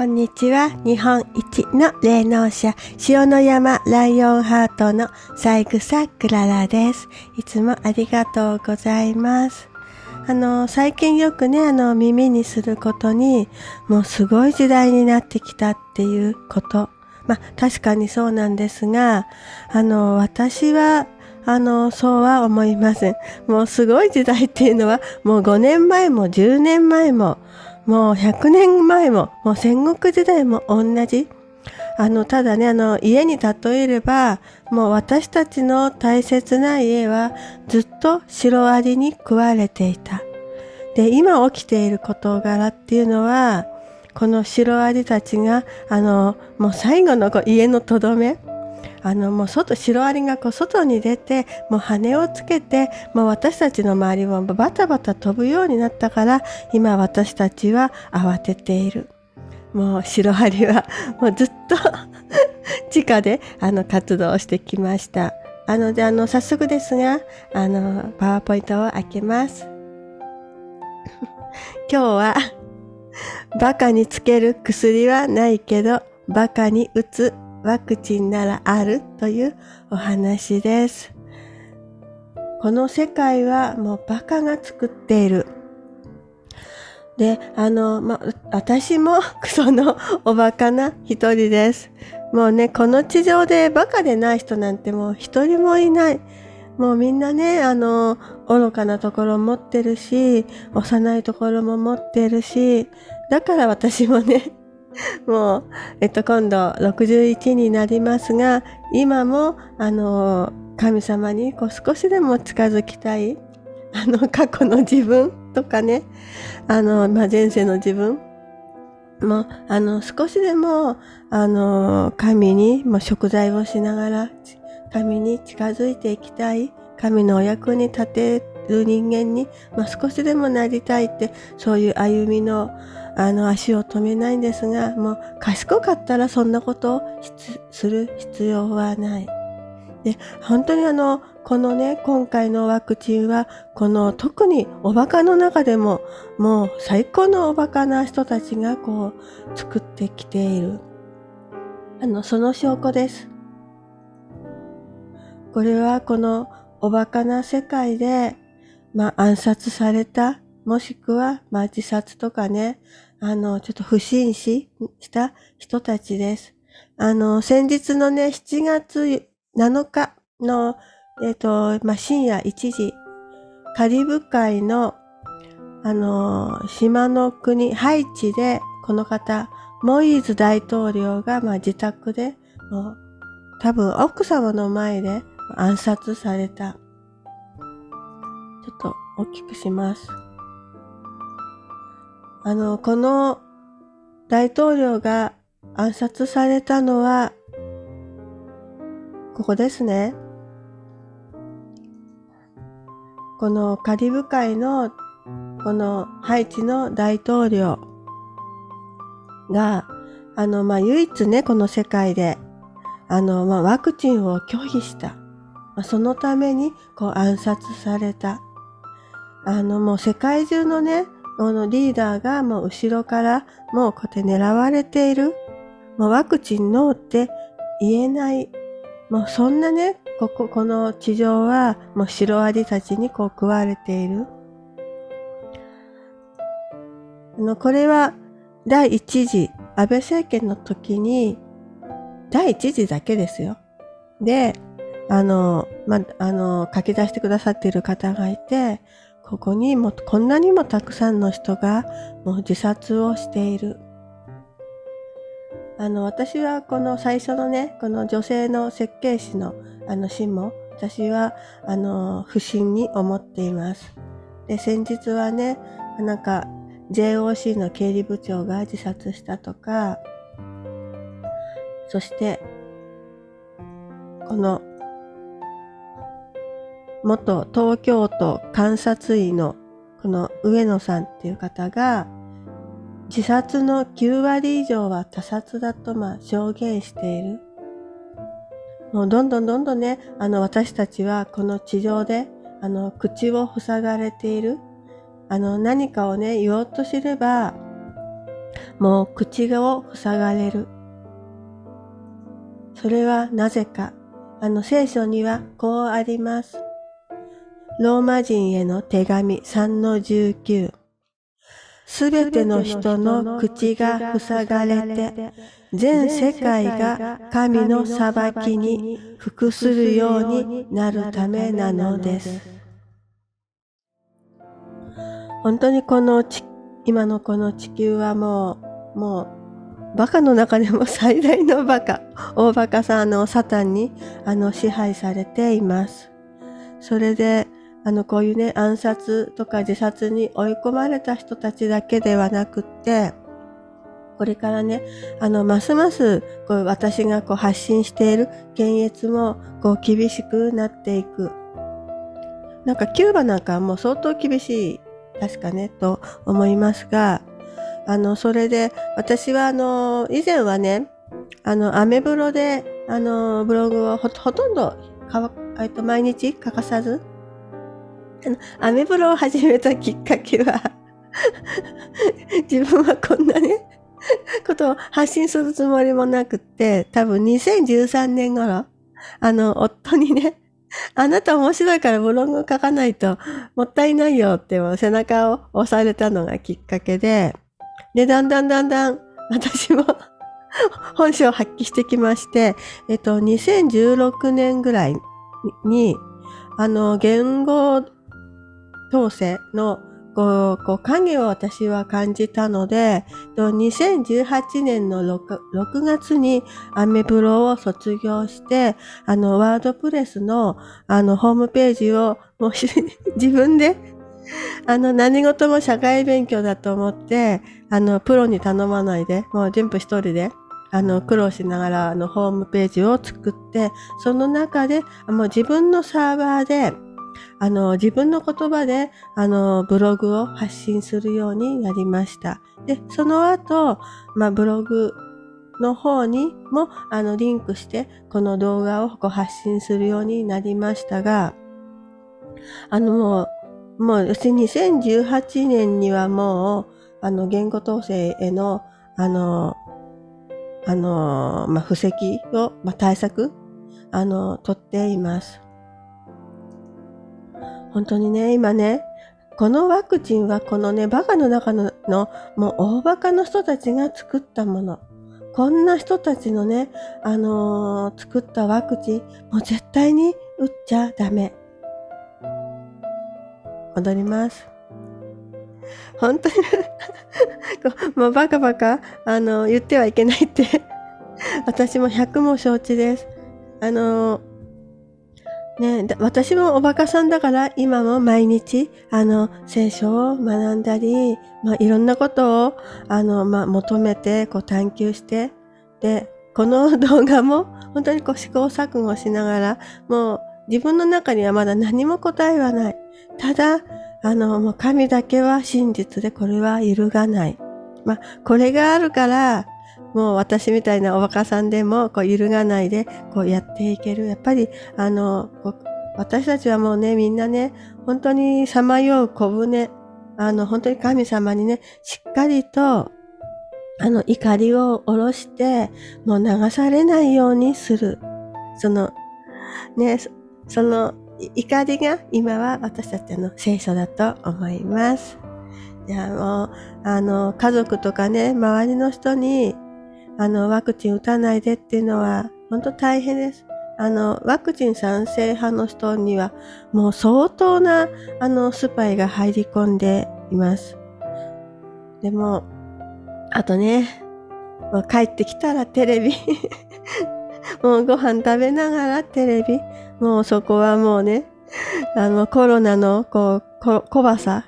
こんにちは。日本一の霊能者、塩の山ライオンハートの三草クララです。いつもありがとうございます。あの、最近よくね、あの、耳にすることに、もうすごい時代になってきたっていうこと。まあ、確かにそうなんですが、あの、私は、あの、そうは思いません。もうすごい時代っていうのは、もう5年前も10年前も、もう100年前も、もう戦国時代も同じ。あの、ただね、あの、家に例えれば、もう私たちの大切な家はずっとシロアリに食われていた。で、今起きている事柄っていうのは、このシロアリたちが、あの、もう最後の家のとどめ、あのもう外シロアリがこう外に出てもう羽をつけてもう私たちの周りをバタバタ飛ぶようになったから今私たちは慌てている。もうシロアリは もうずっと 地下であの活動してきました。あのであの早速ですがあのパワーポイントを開けます。今日はバカにつける薬はないけどバカに打つワクチンならあるというお話です。この世界はもうバカが作っている。で、あの、ま、私も そのおバカな一人です。もうね、この地上でバカでない人なんてもう一人もいない。もうみんなね、あの、愚かなところを持ってるし、幼いところも持ってるし、だから私もね、もう、えっと、今度61になりますが、今も、あの、神様にこう少しでも近づきたい、あの、過去の自分とかね、あの、まあ、前世の自分。も、あの、少しでも、あの、神に、まあ、食材をしながら、神に近づいていきたい、神のお役に立てる人間に、まあ、少しでもなりたいって、そういう歩みの、あの足を止めないんですが、もう賢かったらそんなことをする必要はない。で、本当にあの、このね、今回のワクチンは、この特におバカの中でも、もう最高のおバカな人たちがこう、作ってきている。あの、その証拠です。これはこのおバカな世界で、まあ暗殺されたもしくは、まあ自殺とかね、あの、ちょっと不審死した人たちです。あの、先日のね、7月7日の、えっ、と、まあ深夜1時、カリブ海の、あの、島の国、ハイチで、この方、モイーズ大統領が、まあ自宅で、もう多分奥様の前で暗殺された。ちょっと大きくします。あの、この大統領が暗殺されたのは、ここですね。このカリブ海の、このハイチの大統領が、あの、まあ、唯一ね、この世界で、あの、まあ、ワクチンを拒否した。まあ、そのために、こう、暗殺された。あの、もう世界中のね、このリーダーがもう後ろからもうこうやって狙われている。もうワクチンノーって言えない。もうそんなね、ここ、この地上はもうシロアリたちにこう食われている。あの、これは第一次安倍政権の時に第一次だけですよ。で、あの、ま、あの、書き出してくださっている方がいて、ここにもこんなにもたくさんの人がもう自殺をしている。あの、私はこの最初のね、この女性の設計士のあの死も、私はあの、不審に思っています。で、先日はね、なんか JOC の経理部長が自殺したとか、そして、この元東京都監察医のこの上野さんっていう方が自殺の9割以上は他殺だとまあ証言している。もうどんどんどんどんね、あの私たちはこの地上であの口を塞がれている。あの何かをね、言おうとすれば、もう口を塞がれる。それはなぜか。あの聖書にはこうあります。ローマ人への手紙3の19。すべての人の口が塞がれて、全世界が神の裁きに服するようになるためなのです。本当にこの今のこの地球はもう、もうバカの中でも最大のバカ、大バカさんのサタンにあの支配されています。それで、あのこういうね、暗殺とか自殺に追い込まれた人たちだけではなくって、これからね、あの、ますます、こう、私がこう発信している検閲も、こう、厳しくなっていく。なんか、キューバなんかはもう相当厳しい、確かね、と思いますが、あの、それで、私はあの、以前はね、あの、アメブロで、あの、ブログをほとんどかえっと、毎日欠かさず、あの、アメブロを始めたきっかけは 自分はこんなね、ことを発信するつもりもなくって、多分2013年頃、あの、夫にね、あなた面白いからブログを書かないともったいないよって背中を押されたのがきっかけで、で、だんだんだんだん私も本性を発揮してきまして、えっと、2016年ぐらいに、あの、言語統制のこう、こう影を私は感じたので、2018年の 6, 6月にアメブロを卒業して、あの、ワードプレスの、あの、ホームページを、もう 自分であの、何事も社会勉強だと思って、あの、プロに頼まないで、もう全部一人で、あの、苦労しながら、あの、ホームページを作って、その中で、もう自分のサーバーで、あの、自分の言葉で、あの、ブログを発信するようになりました。で、その後、まあ、ブログの方にも、あの、リンクして、この動画をこう発信するようになりましたが、あの、もう、もう、要するに2018年にはもう、あの、言語統制への、あの、あの、まあ、布石を、まあ、対策、あの、取っています。本当にね、今ね、このワクチンはこのね、バカの中の、のもう大バカの人たちが作ったもの。こんな人たちのね、あのー、作ったワクチン、もう絶対に打っちゃダメ。戻ります。本当に もうバカバカ、あの、言ってはいけないって 私も100も承知です。あの、ね、私もおバカさんだから今も毎日、あの、聖書を学んだり、まあ、いろんなことを、あの、まあ、求めて、こう探求して、で、この 動画も本当にこう試行錯誤しながら、もう自分の中にはまだ何も答えはない。ただ、あの、もう神だけは真実でこれは揺るがない。まあ、これがあるから、もう私みたいなおバカさんでも、こう揺るがないで、こうやっていける。やっぱり、あの、私たちはもうね、みんなね、本当にさまよう小舟、あの、本当に神様にね、しっかりと、あの、怒りを下ろして、もう流されないようにする。その、ね、その怒りが今は私たちの聖書だと思います。じゃあもう、あの、家族とかね、周りの人に、あの、ワクチン打たないでっていうのは、本当大変です。あの、ワクチン賛成派の人には、もう相当な、あの、スパイが入り込んでいます。でも、あとね、もう帰ってきたらテレビ もうご飯食べながらテレビ。もうそこはもうね、あのコロナのこう、こ、怖さ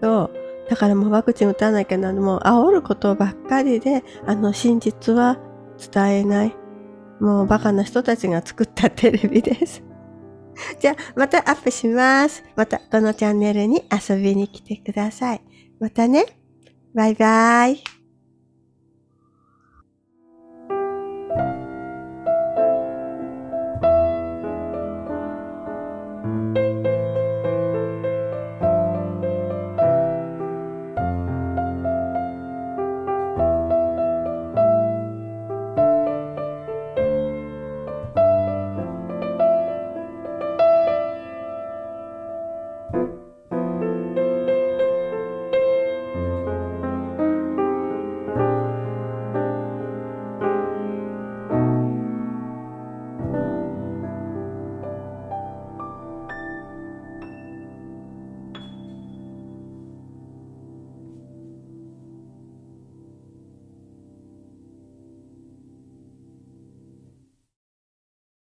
と、だからもうワクチン打たなきゃなもう煽ることばっかりで、あの真実は伝えない。もうバカな人たちが作ったテレビです。じゃあ、またアップします。またこのチャンネルに遊びに来てください。またね。バイバイ。